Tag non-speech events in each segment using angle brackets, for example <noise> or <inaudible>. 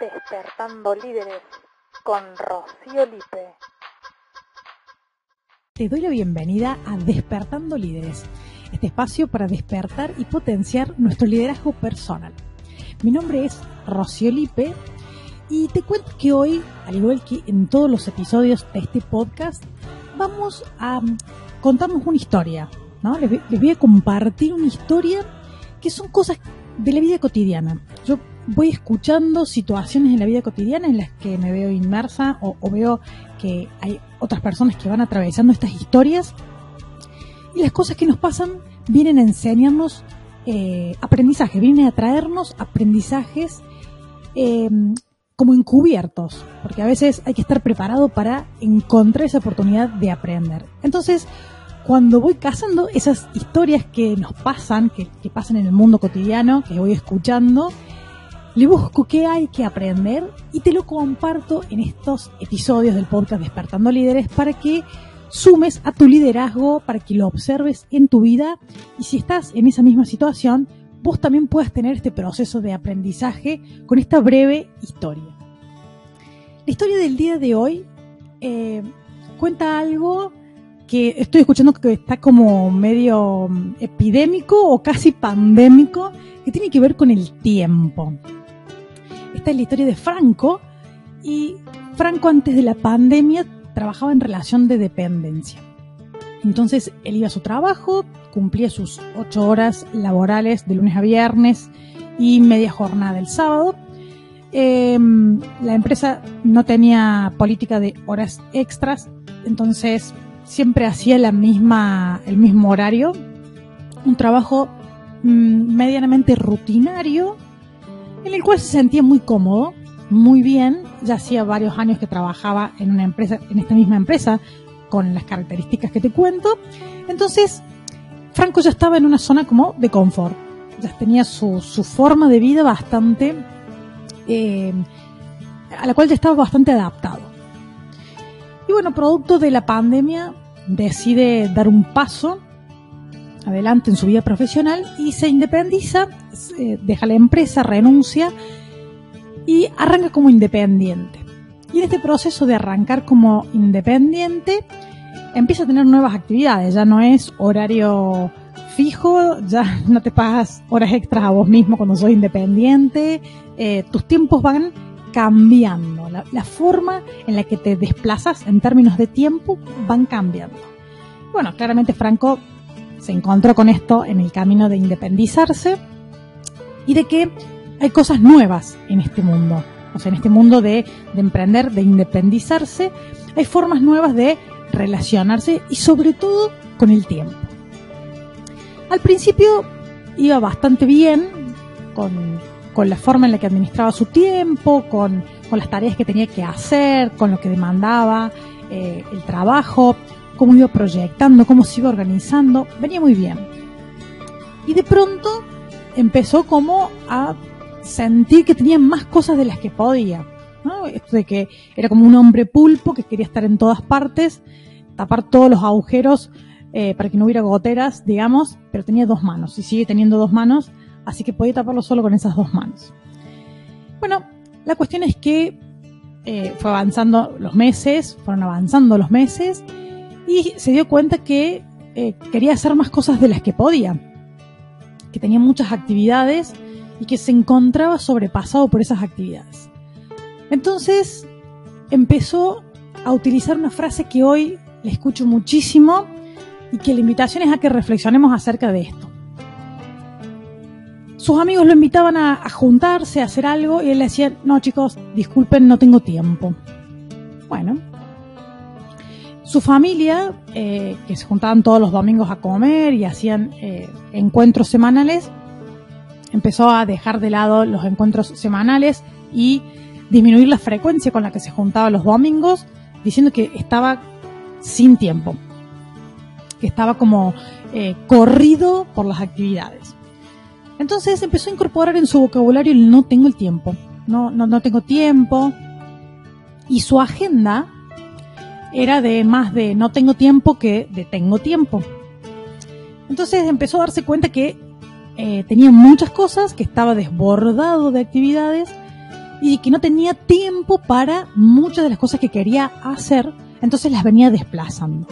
Despertando Líderes con Rocío Lipe. Te doy la bienvenida a Despertando Líderes, este espacio para despertar y potenciar nuestro liderazgo personal. Mi nombre es Rocío Lipe y te cuento que hoy, al igual que en todos los episodios de este podcast, vamos a contarnos una historia. ¿no? Les, voy a compartir una historia que son cosas de la vida cotidiana. Yo voy escuchando situaciones en la vida cotidiana en las que me veo inmersa o, veo que hay otras personas que van atravesando estas historias y las cosas que nos pasan vienen a enseñarnos eh, aprendizaje, vienen a traernos aprendizajes eh, como encubiertos, porque a veces hay que estar preparado para encontrar esa oportunidad de aprender. Entonces, cuando voy cazando esas historias que nos pasan, que pasan en el mundo cotidiano, que voy escuchando, le busco qué hay que aprender y te lo comparto en estos episodios del podcast Despertando Líderes para que sumes a tu liderazgo, para que lo observes en tu vida y si estás en esa misma situación, vos también puedas tener este proceso de aprendizaje con esta breve historia. La historia del día de hoy eh, cuenta algo que estoy escuchando que está como medio mm, epidémico o casi pandémico, que tiene que ver con el tiempo. Esta es la historia de Franco y Franco antes de la pandemia trabajaba en relación de dependencia. Entonces él iba a su trabajo, cumplía sus ocho horas laborales de lunes a viernes y media jornada el sábado. Em, la empresa no tenía política de horas extras, entonces siempre hacía la misma, el mismo horario. Un trabajo mm, medianamente rutinario en el cual se sentía muy cómodo, muy bien. Ya hacía varios años que trabajaba en una empresa, en esta misma empresa, con las características que te cuento. Entonces, Franco ya estaba en una zona como de confort. Ya tenía su, forma de vida bastante, eh, a la cual ya estaba bastante adaptado. Y bueno, producto de la pandemia, decide dar un paso adelante en su vida profesional y se independiza, deja la empresa, renuncia y arranca como independiente. Y en este proceso de arrancar como independiente, empieza a tener nuevas actividades, ya no es horario fijo, ya <laughs> no te pagas horas extras a vos mismo cuando sos independiente, eh, tus tiempos van cambiando, la, forma en la que te desplazas en términos de tiempo van cambiando. Bueno, claramente Franco se encontró con esto en el camino de independizarse y de que hay cosas nuevas en este mundo. O sea, en este mundo de, emprender, de independizarse, hay formas nuevas de relacionarse y sobre todo con el tiempo. Al principio iba bastante bien con, la forma en la que administraba su tiempo, con, las tareas que tenía que hacer, con lo que demandaba eh, el trabajo, cómo iba proyectando, cómo se iba organizando, venía muy bien. Y de pronto empezó como a sentir que tenía más cosas de las que podía. Esto de que era como un hombre pulpo que quería estar en todas partes, tapar todos los agujeros eh, para que no hubiera goteras, digamos, pero tenía dos manos y sigue teniendo dos manos, así que podía taparlo solo con esas dos manos. Bueno, la cuestión es que eh, fue avanzando los meses, fueron avanzando los meses y se dio cuenta que eh, quería hacer más cosas de las que podía, que tenía muchas actividades y que se encontraba sobrepasado por esas actividades. Entonces empezó a utilizar una frase que hoy le escucho muchísimo y que la invitación es a que reflexionemos acerca de esto. Sus amigos lo invitaban a, a juntarse, a hacer algo y él le decía, no chicos, disculpen, no tengo tiempo. Bueno, su familia, eh, que se juntaban todos los domingos a comer y hacían eh, encuentros semanales, empezó a dejar de lado los encuentros semanales y disminuir la frecuencia con la que se juntaba los domingos, diciendo que estaba sin tiempo, que estaba como eh, corrido por las actividades. Entonces empezó a incorporar en su vocabulario el no tengo el tiempo, no, no, no tengo tiempo, y su agenda era de más de no tengo tiempo que de tengo tiempo. Entonces empezó a darse cuenta que eh, tenía muchas cosas, que estaba desbordado de actividades y que no tenía tiempo para muchas de las cosas que quería hacer, entonces las venía desplazando.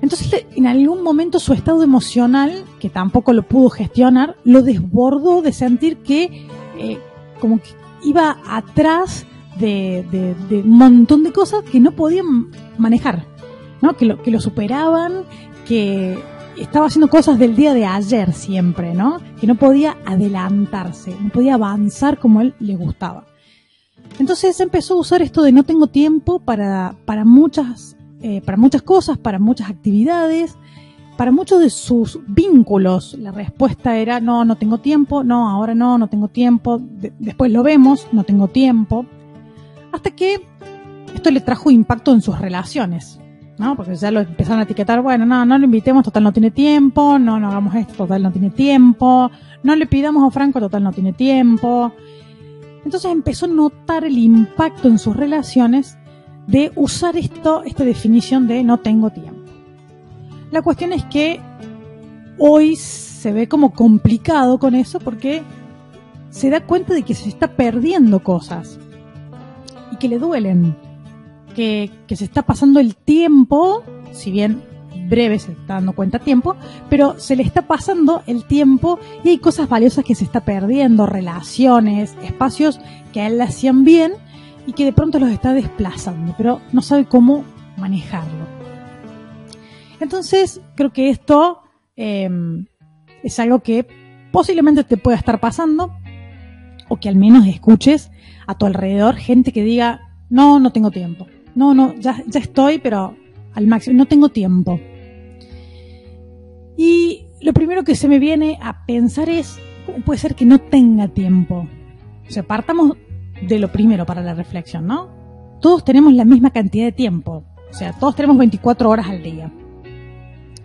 Entonces, en algún momento su estado emocional, que tampoco lo pudo gestionar, lo desbordó de sentir que eh, como que iba atrás de, un montón de cosas que no podían manejar, ¿no? Que lo, que lo superaban, que estaba haciendo cosas del día de ayer siempre, ¿no? Que no podía adelantarse, no podía avanzar como él le gustaba. Entonces empezó a usar esto de no tengo tiempo para, muchas eh, para muchas cosas, para muchas actividades, para muchos de sus vínculos. La respuesta era, no, no tengo tiempo, no, ahora no, no tengo tiempo, después lo vemos, no tengo tiempo. Hasta que esto le trajo impacto en sus relaciones. ¿no? Porque ya lo empezaron a etiquetar, bueno, no, no lo invitemos, total no tiene tiempo, no, no hagamos esto, total no tiene tiempo, no le pidamos a Franco, total no tiene tiempo. Entonces empezó a notar el impacto en sus relaciones de usar esto, esta definición de no tengo tiempo. La cuestión es que hoy se ve como complicado con eso porque se da cuenta de que se está perdiendo cosas que le duelen, que, que se está pasando el tiempo, si bien breve se está dando cuenta tiempo, pero se le está pasando el tiempo y hay cosas valiosas que se está perdiendo, relaciones, espacios que a él le hacían bien y que de pronto los está desplazando, pero no sabe cómo manejarlo. Entonces, creo que esto em, es algo que posiblemente te pueda estar pasando o que al menos escuches a tu alrededor gente que diga, no, no tengo tiempo. No, no, ya, ya estoy, pero al máximo, no tengo tiempo. Y lo primero que se me viene a pensar es, ¿cómo puede ser que no tenga tiempo? O sea, partamos de lo primero para la reflexión, ¿no? Todos tenemos la misma cantidad de tiempo, o sea, todos tenemos 24 horas al día.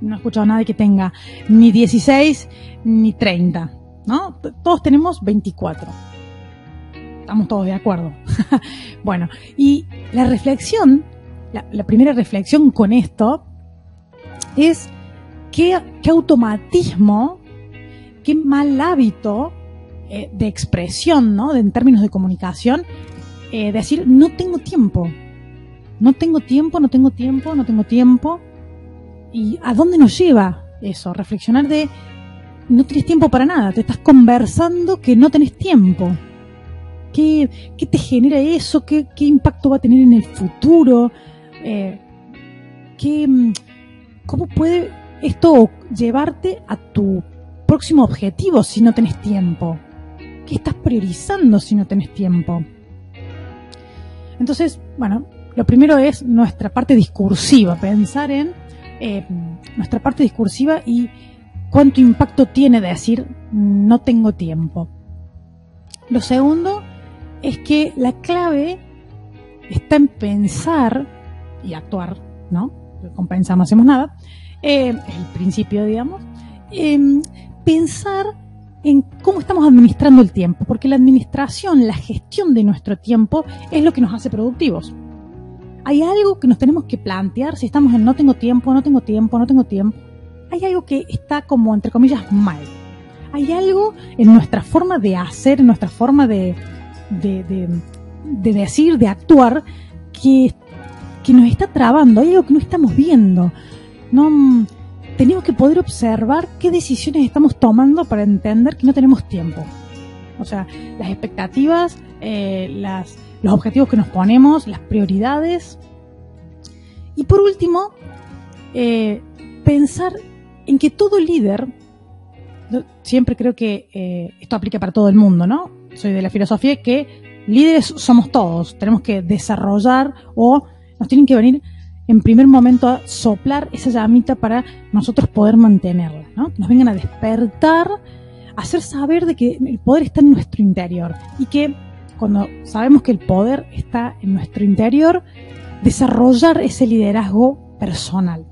No he escuchado a nadie que tenga ni 16 ni 30, ¿no? Todos tenemos 24. Estamos todos de acuerdo. <laughs> bueno, y la reflexión, la, primera reflexión con esto es qué, automatismo, qué mal hábito eh, de expresión, ¿no? en términos de comunicación, eh, decir, no tengo tiempo. No tengo tiempo, no tengo tiempo, no tengo tiempo. ¿Y a dónde nos lleva eso? Reflexionar de, no tienes tiempo para nada, te estás conversando que no tenés tiempo. ¿Qué, qué te genera eso? ¿Qué, ¿Qué, impacto va a tener en el futuro? Eh, ¿qué, ¿Cómo puede esto llevarte a tu próximo objetivo si no tenés tiempo? ¿Qué estás priorizando si no tenés tiempo? Entonces, bueno, lo primero es nuestra parte discursiva, pensar en eh, nuestra parte discursiva y cuánto impacto tiene decir no tengo tiempo. Lo segundo es que la clave está en pensar y actuar, ¿no? Con pensar no hacemos nada. Eh, el principio, digamos. pensar en cómo estamos administrando el tiempo, porque la administración, la gestión de nuestro tiempo es lo que nos hace productivos. Hay algo que nos tenemos que plantear si estamos en no tengo tiempo, no tengo tiempo, no tengo tiempo. Hay algo que está como, entre comillas, mal. Hay algo en nuestra forma de hacer, en nuestra forma de, de, decir, de actuar, que, que nos está trabando. Hay algo que no estamos viendo. No, tenemos que poder observar qué decisiones estamos tomando para entender que no tenemos tiempo. O sea, las expectativas, eh, las, los objetivos que nos ponemos, las prioridades. Y por último, eh, pensar en que todo líder, siempre creo que eh, esto aplica para todo el mundo, ¿no? Soy de la filosofía que líderes somos todos, tenemos que desarrollar o nos tienen que venir en primer momento a soplar esa llamita para nosotros poder mantenerla, ¿no? Nos vengan a despertar, hacer saber de que el poder está en nuestro interior y que cuando sabemos que el poder está en nuestro interior, desarrollar ese liderazgo personal.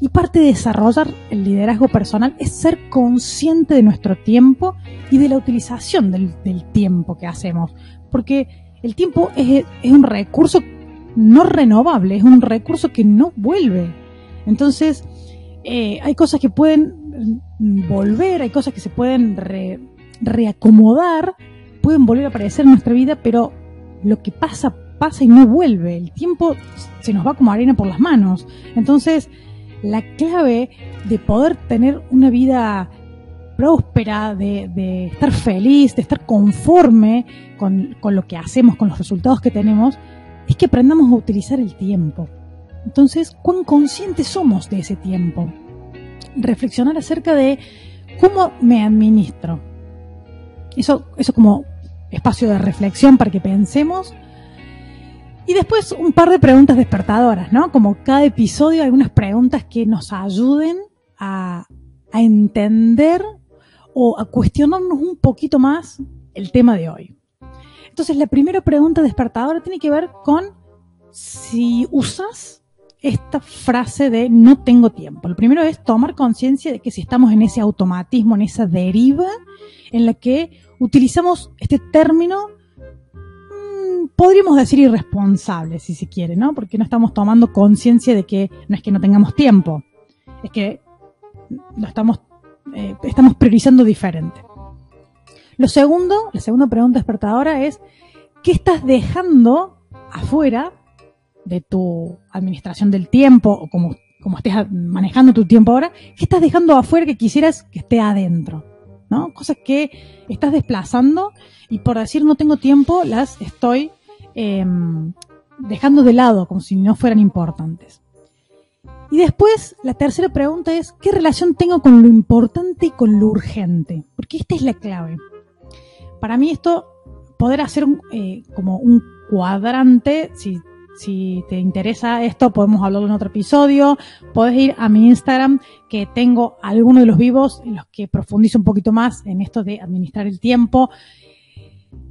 Y parte de desarrollar el liderazgo personal es ser consciente de nuestro tiempo y de la utilización del, tiempo que hacemos. Porque el tiempo es, un recurso no renovable, es un recurso que no vuelve. Entonces, eh, hay cosas que pueden volver, hay cosas que se pueden reacomodar, pueden volver a aparecer en nuestra vida, pero lo que pasa, pasa y no vuelve. El tiempo se nos va como arena por las manos. Entonces, la clave de poder tener una vida próspera, de, estar feliz, de estar conforme con, con lo que hacemos, con los resultados que tenemos, es que aprendamos a utilizar el tiempo. Entonces, ¿cuán conscientes somos de ese tiempo? Reflexionar acerca de cómo me administro. Eso, eso como espacio de reflexión para que pensemos. Y después un par de preguntas despertadoras, ¿no? Como cada episodio, algunas preguntas que nos ayuden a, a entender o a cuestionarnos un poquito más el tema de hoy. Entonces, la primera pregunta despertadora tiene que ver con si usas esta frase de no tengo tiempo. Lo primero es tomar conciencia de que si estamos en ese automatismo, en esa deriva en la que utilizamos este término, podríamos decir irresponsable, si se quiere, ¿no? Porque no estamos tomando conciencia de que no es que no tengamos tiempo, es que lo estamos, eh, estamos priorizando diferente. Lo segundo, la segunda pregunta despertadora es, ¿qué estás dejando afuera de tu administración del tiempo o como, como estés manejando tu tiempo ahora? ¿Qué estás dejando afuera que quisieras que esté adentro? ¿No? Cosas que estás desplazando y por decir no tengo tiempo las estoy em, dejando de lado como si no fueran importantes. Y después, la tercera pregunta es, ¿qué relación tengo con lo importante y con lo urgente? Porque esta es la clave para mí esto, poder hacer eh, como un cuadrante, si, si te interesa esto, podemos hablarlo en otro episodio. Puedes ir a mi Instagram, que tengo algunos de los vivos en los que profundizo un poquito más en esto de administrar el tiempo.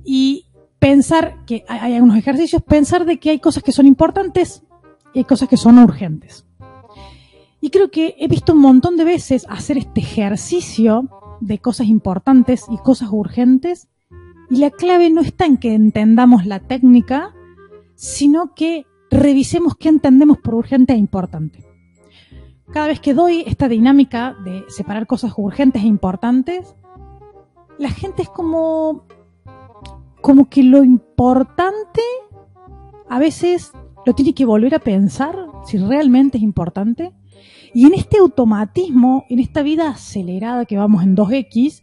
Y pensar que hay algunos ejercicios, pensar de que hay cosas que son importantes y hay cosas que son urgentes. Y creo que he visto un montón de veces hacer este ejercicio de cosas importantes y cosas urgentes y la clave no está en que entendamos la técnica, sino que revisemos qué entendemos por urgente e importante. Cada vez que doy esta dinámica de separar cosas urgentes e importantes, la gente es como, como que lo importante a veces lo tiene que volver a pensar si realmente es importante. Y en este automatismo, en esta vida acelerada que vamos en 2X,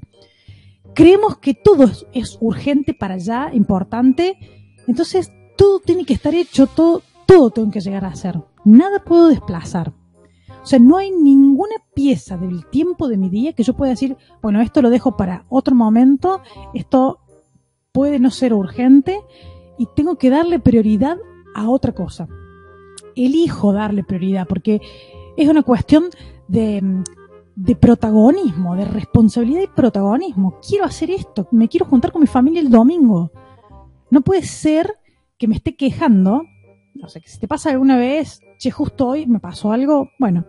creemos que todo es, urgente para allá, importante, entonces todo tiene que estar hecho, todo, todo tengo que llegar a hacer. Nada puedo desplazar. O sea, no hay ninguna pieza del tiempo de mi día que yo pueda decir, bueno, esto lo dejo para otro momento, esto puede no ser urgente y tengo que darle prioridad a otra cosa. Elijo darle prioridad porque es una cuestión de, de protagonismo, de responsabilidad y protagonismo. Quiero hacer esto, me quiero juntar con mi familia el domingo. No puede ser que me esté quejando, no sé, que si te pasa alguna vez, che, justo hoy me pasó algo, bueno.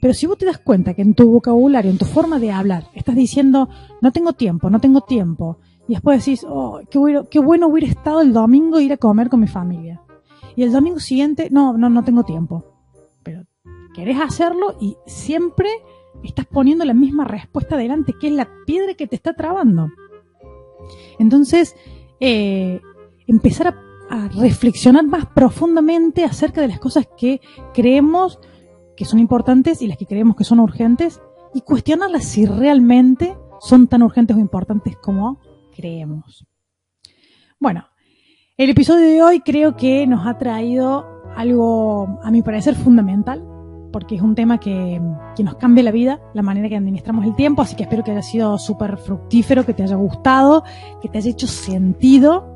Pero si vos te das cuenta que en tu vocabulario, en tu forma de hablar, estás diciendo, no tengo tiempo, no tengo tiempo, y después decís, oh, qué bueno, qué bueno hubiera estado el domingo ir a comer con mi familia. Y el domingo siguiente, no, no, no tengo tiempo. Pero querés hacerlo y siempre estás poniendo la misma respuesta adelante, que es la piedra que te está trabando. Entonces, eh, empezar a, reflexionar más profundamente acerca de las cosas que creemos que son importantes y las que creemos que son urgentes y cuestionarlas si realmente son tan urgentes o importantes como creemos. Bueno, el episodio de hoy creo que nos ha traído algo, a mi parecer, fundamental porque es un tema que, nos cambia la vida, la manera que administramos el tiempo, así que espero que haya sido súper fructífero, que te haya gustado, que te haya hecho sentido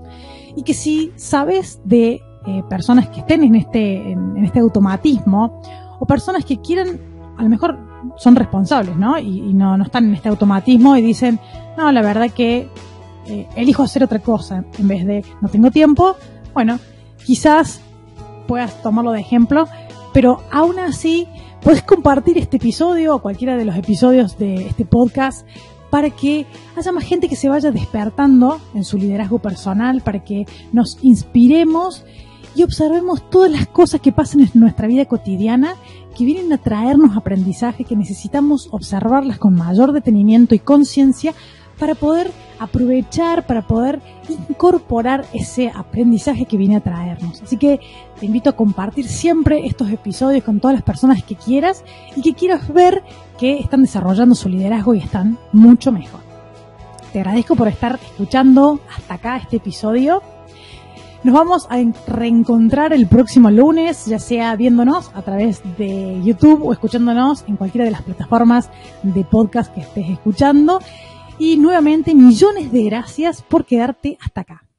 y que si sabes de eh, personas que estén en este, en, este automatismo o personas que quieran, a lo mejor son responsables, ¿no? Y, no, no están en este automatismo y dicen, no, la verdad que eh, elijo hacer otra cosa en vez de no tengo tiempo, bueno, quizás puedas tomarlo de ejemplo pero aún así puedes compartir este episodio o cualquiera de los episodios de este podcast para que haya más gente que se vaya despertando en su liderazgo personal, para que nos inspiremos y observemos todas las cosas que pasan en nuestra vida cotidiana que vienen a traernos aprendizaje, que necesitamos observarlas con mayor detenimiento y conciencia para poder aprovechar, para poder incorporar ese aprendizaje que viene a traernos. Así que te invito a compartir siempre estos episodios con todas las personas que quieras y que quieras ver que están desarrollando su liderazgo y están mucho mejor. Te agradezco por estar escuchando hasta acá este episodio. Nos vamos a reencontrar el próximo lunes, ya sea viéndonos a través de YouTube o escuchándonos en cualquiera de las plataformas de podcast que estés escuchando. Y nuevamente millones de gracias por quedarte hasta acá.